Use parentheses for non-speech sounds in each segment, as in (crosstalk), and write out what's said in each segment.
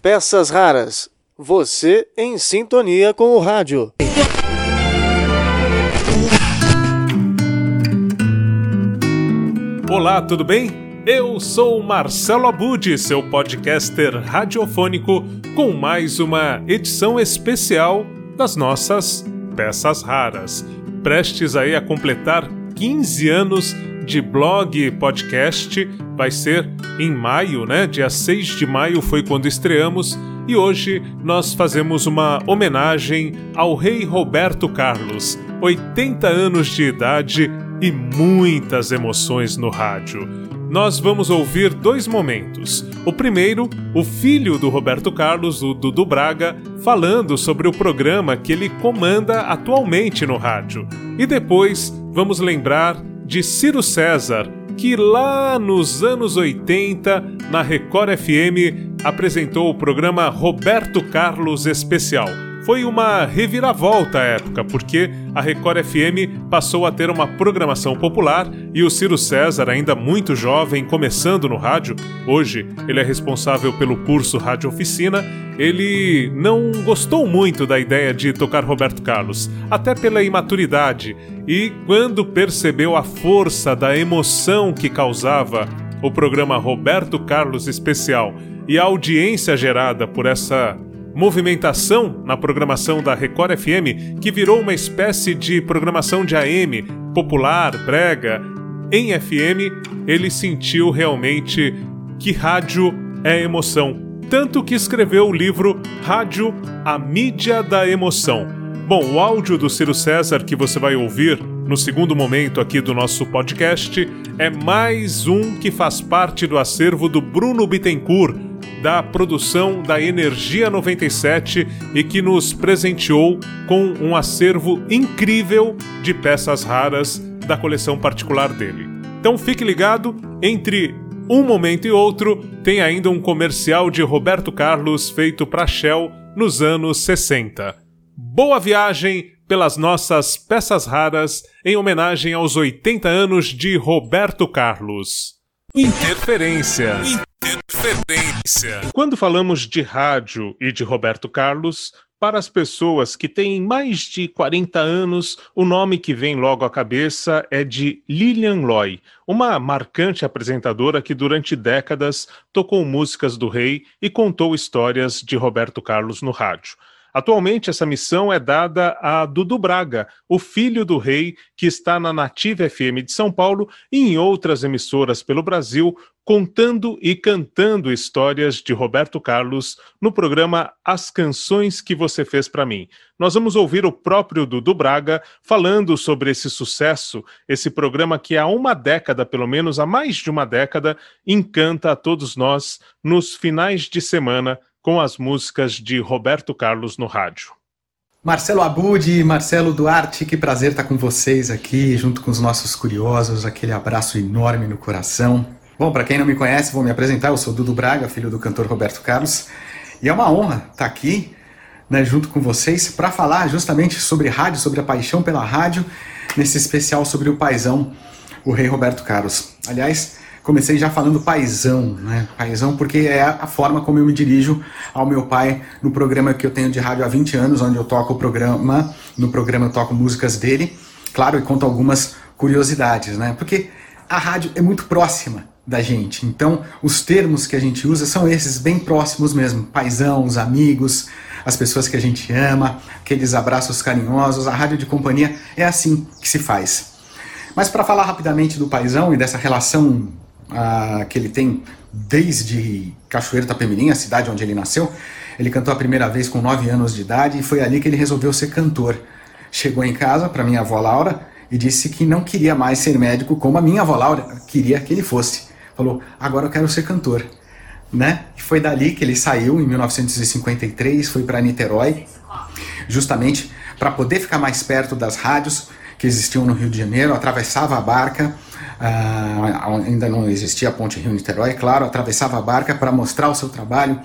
Peças raras. Você em sintonia com o rádio. Olá, tudo bem? Eu sou Marcelo Abud, seu podcaster radiofônico, com mais uma edição especial das nossas peças raras. Prestes aí a completar 15 anos de blog e podcast. Vai ser em maio, né? Dia 6 de maio foi quando estreamos. E hoje nós fazemos uma homenagem ao rei Roberto Carlos, 80 anos de idade e muitas emoções no rádio. Nós vamos ouvir dois momentos. O primeiro, o filho do Roberto Carlos, o Dudu Braga, falando sobre o programa que ele comanda atualmente no rádio. E depois vamos lembrar de Ciro César, que lá nos anos 80, na Record FM, apresentou o programa Roberto Carlos Especial foi uma reviravolta à época, porque a Record FM passou a ter uma programação popular e o Ciro César, ainda muito jovem, começando no rádio, hoje ele é responsável pelo curso Rádio Oficina, ele não gostou muito da ideia de tocar Roberto Carlos, até pela imaturidade, e quando percebeu a força da emoção que causava o programa Roberto Carlos Especial e a audiência gerada por essa movimentação na programação da Record FM que virou uma espécie de programação de AM, popular, brega. Em FM, ele sentiu realmente que rádio é emoção, tanto que escreveu o livro Rádio, a mídia da emoção. Bom, o áudio do Ciro César que você vai ouvir no segundo momento aqui do nosso podcast é mais um que faz parte do acervo do Bruno Bittencourt, da produção da Energia 97 e que nos presenteou com um acervo incrível de peças raras da coleção particular dele. Então fique ligado, entre um momento e outro tem ainda um comercial de Roberto Carlos feito para Shell nos anos 60. Boa viagem pelas nossas peças raras em homenagem aos 80 anos de Roberto Carlos. Interferência. Interferência. Quando falamos de rádio e de Roberto Carlos, para as pessoas que têm mais de 40 anos, o nome que vem logo à cabeça é de Lilian Loy, uma marcante apresentadora que durante décadas tocou músicas do rei e contou histórias de Roberto Carlos no rádio. Atualmente, essa missão é dada a Dudu Braga, o filho do rei, que está na Nativa FM de São Paulo e em outras emissoras pelo Brasil, contando e cantando histórias de Roberto Carlos no programa As Canções que Você Fez para Mim. Nós vamos ouvir o próprio Dudu Braga falando sobre esse sucesso, esse programa que há uma década, pelo menos há mais de uma década, encanta a todos nós nos finais de semana com as músicas de Roberto Carlos no rádio. Marcelo Abud, Marcelo Duarte, que prazer estar com vocês aqui, junto com os nossos curiosos, aquele abraço enorme no coração. Bom, para quem não me conhece, vou me apresentar, eu sou Dudu Braga, filho do cantor Roberto Carlos, e é uma honra estar aqui, né, junto com vocês, para falar justamente sobre rádio, sobre a paixão pela rádio, nesse especial sobre o paizão, o rei Roberto Carlos. Aliás, comecei já falando paisão, né? Paisão porque é a forma como eu me dirijo ao meu pai no programa que eu tenho de rádio há 20 anos, onde eu toco o programa, no programa eu toco músicas dele, claro, e conto algumas curiosidades, né? Porque a rádio é muito próxima da gente. Então, os termos que a gente usa são esses bem próximos mesmo, paisão, os amigos, as pessoas que a gente ama, aqueles abraços carinhosos. A rádio de companhia é assim que se faz. Mas para falar rapidamente do paisão e dessa relação que ele tem desde Cachoeiro Tapemirim, a cidade onde ele nasceu. Ele cantou a primeira vez com 9 anos de idade e foi ali que ele resolveu ser cantor. Chegou em casa para minha avó Laura e disse que não queria mais ser médico como a minha avó Laura queria que ele fosse. Falou: "Agora eu quero ser cantor". Né? E foi dali que ele saiu em 1953, foi para Niterói, justamente para poder ficar mais perto das rádios que existiam no Rio de Janeiro, atravessava a barca ah, ainda não existia a ponte Rio-Niterói, claro, atravessava a barca para mostrar o seu trabalho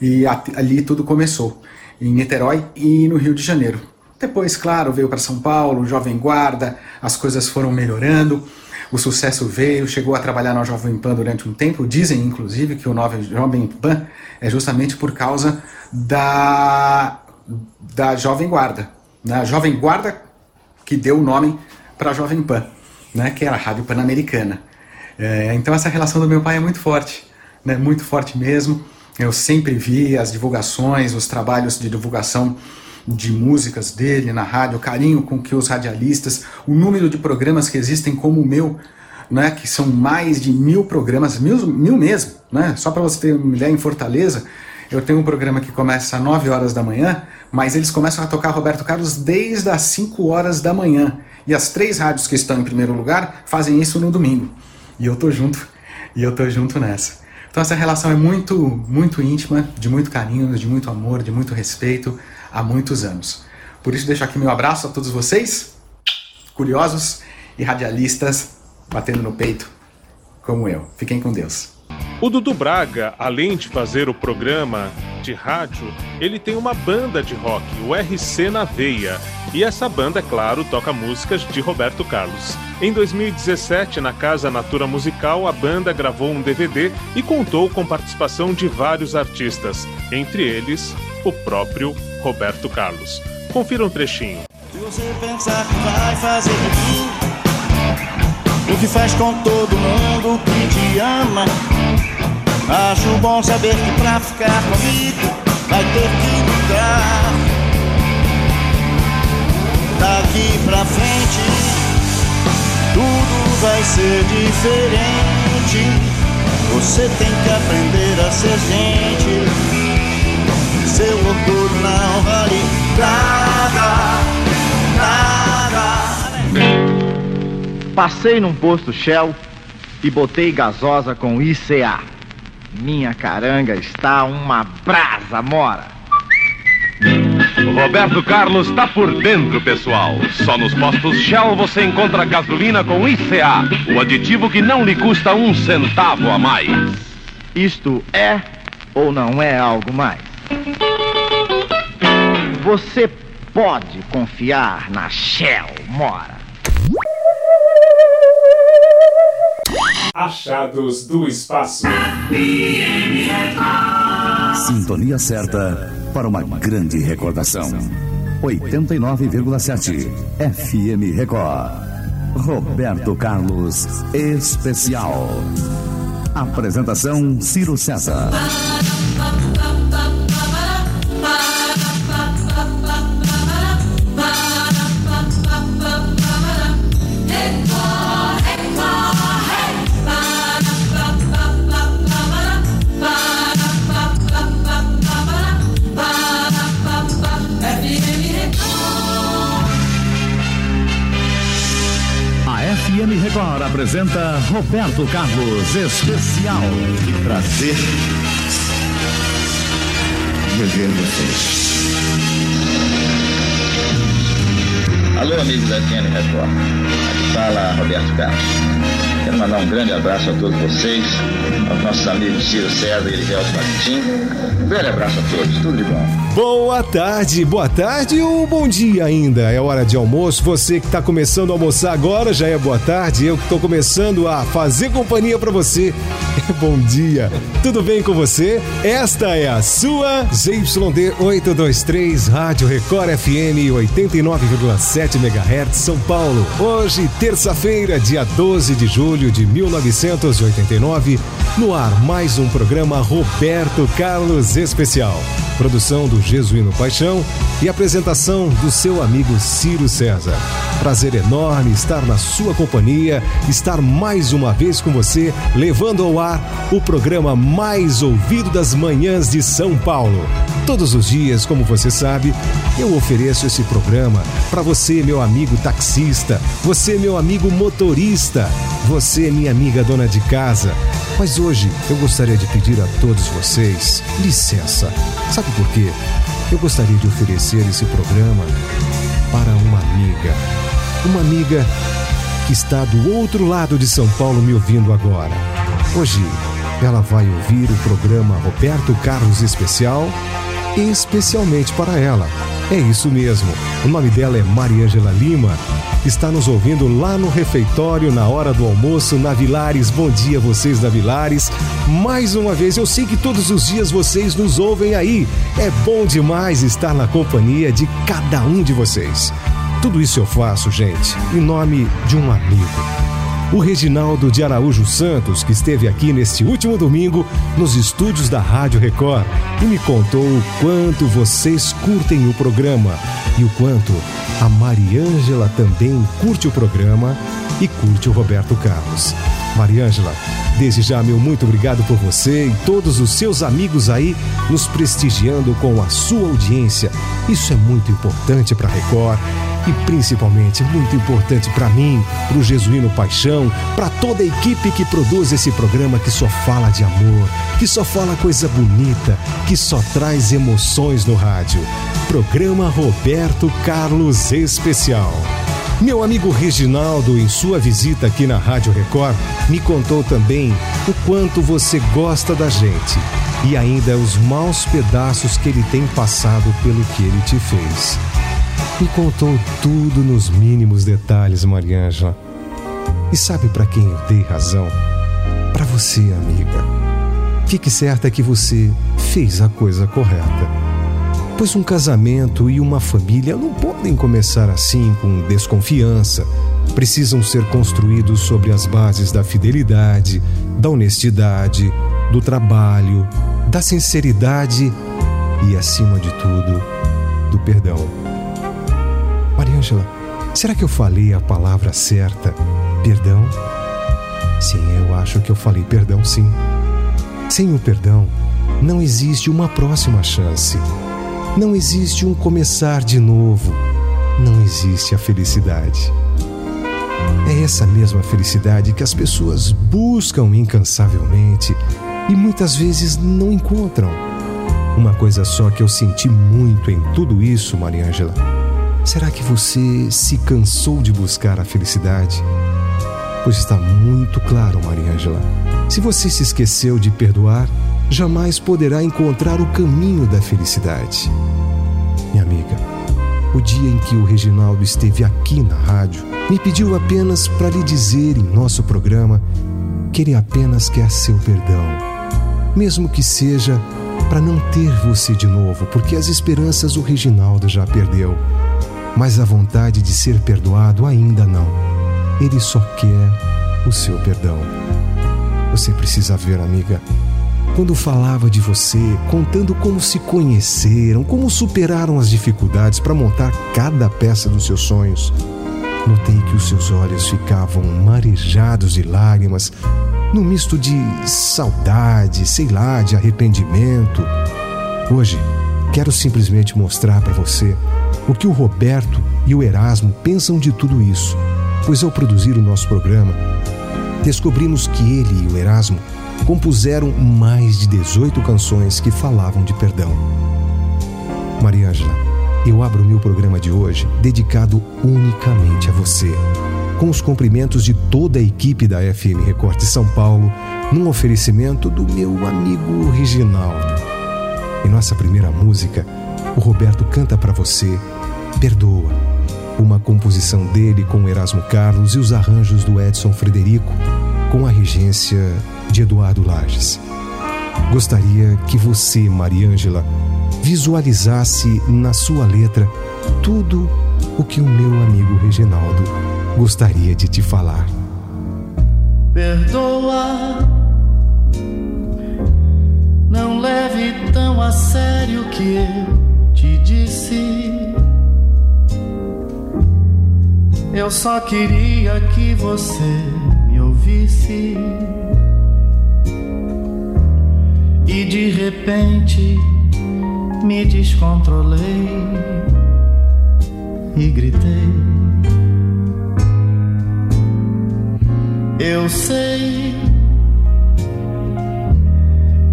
e ali tudo começou, em Niterói e no Rio de Janeiro. Depois, claro, veio para São Paulo, Jovem Guarda, as coisas foram melhorando, o sucesso veio, chegou a trabalhar na Jovem Pan durante um tempo. Dizem, inclusive, que o nome Jovem Pan é justamente por causa da, da Jovem Guarda. Né? A Jovem Guarda que deu o nome para a Jovem Pan, né? que era a Rádio Pan-Americana. É, então essa relação do meu pai é muito forte, né? muito forte mesmo. Eu sempre vi as divulgações, os trabalhos de divulgação de músicas dele na rádio, o carinho com que os radialistas, o número de programas que existem como o meu, né, que são mais de mil programas, mil, mil mesmo, né? Só para você ter uma ideia, em Fortaleza, eu tenho um programa que começa às 9 horas da manhã, mas eles começam a tocar Roberto Carlos desde as 5 horas da manhã. E as três rádios que estão em primeiro lugar fazem isso no domingo. E eu tô junto, e eu tô junto nessa. Então essa relação é muito, muito íntima, de muito carinho, de muito amor, de muito respeito há muitos anos. Por isso deixo aqui meu abraço a todos vocês, curiosos e radialistas batendo no peito como eu. Fiquem com Deus. O Dudu Braga, além de fazer o programa de rádio, ele tem uma banda de rock, o RC na Veia. E essa banda, é claro, toca músicas de Roberto Carlos. Em 2017, na Casa Natura Musical, a banda gravou um DVD e contou com participação de vários artistas, entre eles o próprio Roberto Carlos. Confira um trechinho. Se você pensar que vai fazer de mim o que faz com todo mundo que te ama, acho bom saber que pra ficar comigo vai ter que lutar. Daqui pra frente, tudo vai ser diferente. Você tem que aprender a ser gente seu orgulho não vale nada, nada. Passei num posto Shell e botei gasosa com ICA. Minha caranga está uma brasa mora. Roberto Carlos está por dentro, pessoal. Só nos postos Shell você encontra gasolina com ICA, o aditivo que não lhe custa um centavo a mais. Isto é ou não é algo mais? Você pode confiar na Shell, Mora. Achados do Espaço. Sintonia certa para uma grande recordação. 89,7 FM Record. Roberto Carlos Especial. Apresentação Ciro César. Apresenta Roberto Carlos Especial. Que prazer rever vocês. Alô, amigos da FM Record. Aqui fala Roberto Carlos. Quero mandar um grande abraço a todos vocês, aos nossos amigos Ciro César e Elivelto Martim. Um grande abraço a todos, tudo de bom. Boa tarde, boa tarde ou bom dia ainda. É hora de almoço. Você que está começando a almoçar agora já é boa tarde. Eu que estou começando a fazer companhia para você. (laughs) bom dia. Tudo bem com você? Esta é a sua ZYD 823 Rádio Record FM 89,7 MHz São Paulo. Hoje, terça-feira, dia 12 de julho de 1989, no ar mais um programa Roberto Carlos Especial. Produção do Jesuíno Paixão e apresentação do seu amigo Ciro César. Prazer enorme estar na sua companhia, estar mais uma vez com você, levando ao ar o programa mais ouvido das manhãs de São Paulo. Todos os dias, como você sabe, eu ofereço esse programa para você, meu amigo taxista, você, meu amigo motorista, você, minha amiga dona de casa. Mas hoje eu gostaria de pedir a todos vocês licença. Sabe por quê? Eu gostaria de oferecer esse programa para uma amiga. Uma amiga que está do outro lado de São Paulo me ouvindo agora. Hoje ela vai ouvir o programa Roberto Carlos Especial especialmente para ela. É isso mesmo. O nome dela é Mariângela Lima. Está nos ouvindo lá no refeitório na hora do almoço na Vilares. Bom dia vocês da Vilares. Mais uma vez, eu sei que todos os dias vocês nos ouvem aí. É bom demais estar na companhia de cada um de vocês. Tudo isso eu faço, gente, em nome de um amigo o Reginaldo de Araújo Santos, que esteve aqui neste último domingo nos estúdios da Rádio Record e me contou o quanto vocês curtem o programa e o quanto a Mariângela também curte o programa e curte o Roberto Carlos. Mariângela, desde já meu muito obrigado por você e todos os seus amigos aí nos prestigiando com a sua audiência. Isso é muito importante para Record e principalmente muito importante para mim, para o Jesuíno Paixão, para toda a equipe que produz esse programa que só fala de amor, que só fala coisa bonita, que só traz emoções no rádio. Programa Roberto Carlos Especial. Meu amigo Reginaldo, em sua visita aqui na Rádio Record, me contou também o quanto você gosta da gente e ainda os maus pedaços que ele tem passado pelo que ele te fez. Me contou tudo nos mínimos detalhes, Mariângela. E sabe para quem eu dei razão? Para você, amiga. Fique certa que você fez a coisa correta. Pois um casamento e uma família não podem começar assim com desconfiança. Precisam ser construídos sobre as bases da fidelidade, da honestidade, do trabalho, da sinceridade e, acima de tudo, do perdão. Mariângela, será que eu falei a palavra certa? Perdão? Sim, eu acho que eu falei perdão, sim. Sem o perdão, não existe uma próxima chance. Não existe um começar de novo. Não existe a felicidade. É essa mesma felicidade que as pessoas buscam incansavelmente e muitas vezes não encontram. Uma coisa só que eu senti muito em tudo isso, Mariângela Será que você se cansou de buscar a felicidade? Pois está muito claro, Mariângela. Se você se esqueceu de perdoar, jamais poderá encontrar o caminho da felicidade. Minha amiga, o dia em que o Reginaldo esteve aqui na rádio, me pediu apenas para lhe dizer em nosso programa que ele apenas quer seu perdão, mesmo que seja para não ter você de novo, porque as esperanças o Reginaldo já perdeu mas a vontade de ser perdoado ainda não. Ele só quer o seu perdão. Você precisa ver, amiga. Quando falava de você, contando como se conheceram, como superaram as dificuldades para montar cada peça dos seus sonhos, notei que os seus olhos ficavam marejados de lágrimas, num misto de saudade, sei lá, de arrependimento. Hoje, quero simplesmente mostrar para você o que o Roberto e o Erasmo pensam de tudo isso, pois ao produzir o nosso programa, descobrimos que ele e o Erasmo compuseram mais de 18 canções que falavam de perdão. Mariângela, eu abro meu programa de hoje dedicado unicamente a você, com os cumprimentos de toda a equipe da FM Recorte São Paulo, num oferecimento do meu amigo Reginaldo. Em nossa primeira música, o Roberto canta para você Perdoa, uma composição dele com Erasmo Carlos e os arranjos do Edson Frederico, com a regência de Eduardo Lages. Gostaria que você, Mariângela, visualizasse na sua letra tudo o que o meu amigo Reginaldo gostaria de te falar. Perdoa, não leve tão a sério que eu te disse. Eu só queria que você me ouvisse. E de repente me descontrolei e gritei. Eu sei,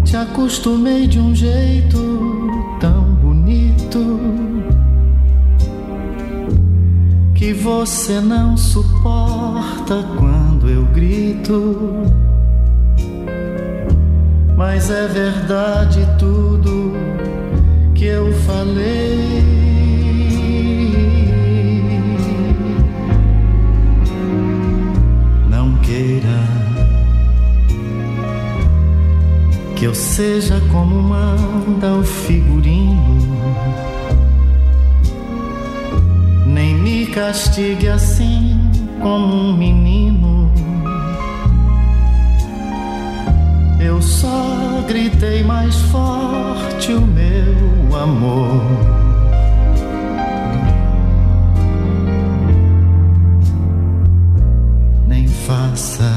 te acostumei de um jeito tão bonito que você não suporta quando eu grito mas é verdade tudo que eu falei. Não queira que eu seja como manda o figurino. Nem me castigue assim como um menino. Eu só gritei mais forte o meu amor. faça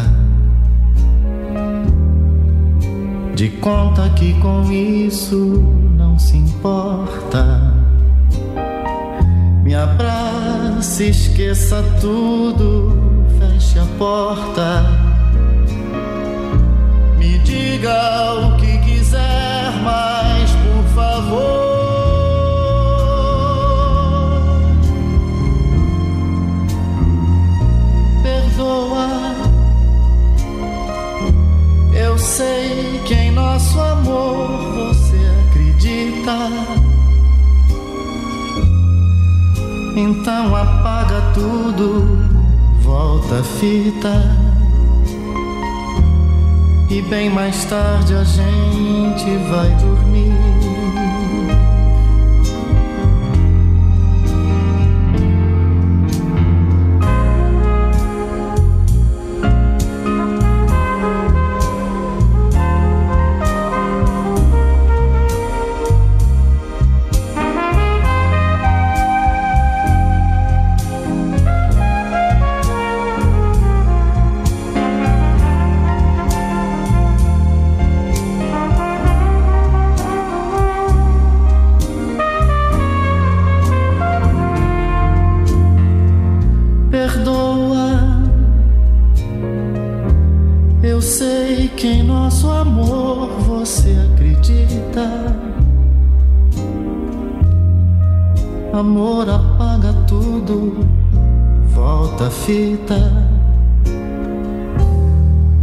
de conta que com isso não se importa. Me abrace, esqueça tudo, feche a porta. Diga o que quiser, mas por favor. Eu sei que em nosso amor você acredita. Então apaga tudo, volta a fita. E bem mais tarde a gente vai dormir. Fita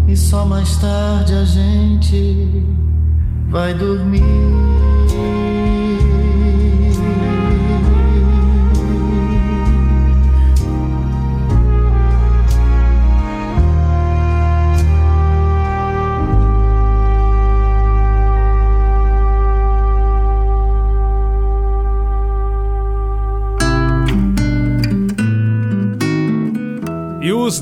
e só mais tarde a gente vai dormir.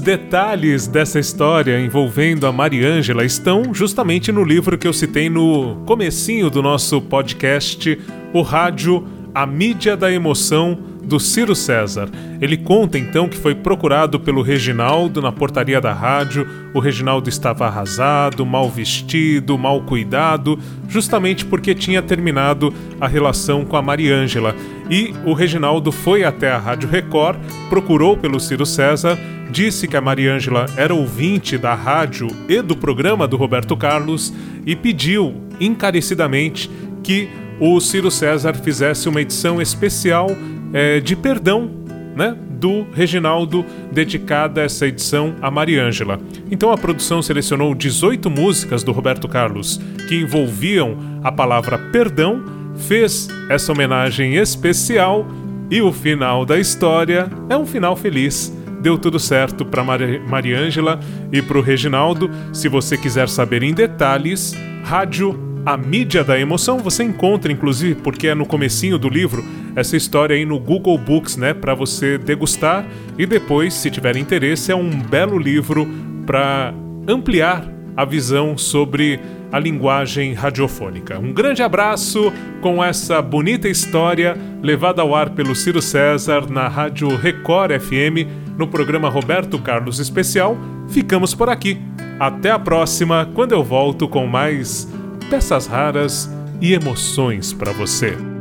Detalhes dessa história envolvendo a Mariângela estão justamente no livro que eu citei no comecinho do nosso podcast, o rádio A Mídia da Emoção do Ciro César. Ele conta então que foi procurado pelo Reginaldo na portaria da rádio. O Reginaldo estava arrasado, mal vestido, mal cuidado, justamente porque tinha terminado a relação com a Mariângela. E o Reginaldo foi até a Rádio Record, procurou pelo Ciro César disse que a Mariângela era ouvinte da rádio e do programa do Roberto Carlos e pediu encarecidamente que o Ciro César fizesse uma edição especial é, de perdão né, do Reginaldo dedicada essa edição a Mariângela. Então a produção selecionou 18 músicas do Roberto Carlos que envolviam a palavra perdão, fez essa homenagem especial e o final da história é um final feliz deu tudo certo para Mariângela e para o Reginaldo. Se você quiser saber em detalhes, rádio A Mídia da Emoção, você encontra inclusive, porque é no comecinho do livro, essa história aí no Google Books, né, para você degustar e depois, se tiver interesse, é um belo livro para ampliar a visão sobre a linguagem radiofônica. Um grande abraço com essa bonita história levada ao ar pelo Ciro César na Rádio Record FM no programa Roberto Carlos Especial. Ficamos por aqui. Até a próxima, quando eu volto com mais peças raras e emoções para você.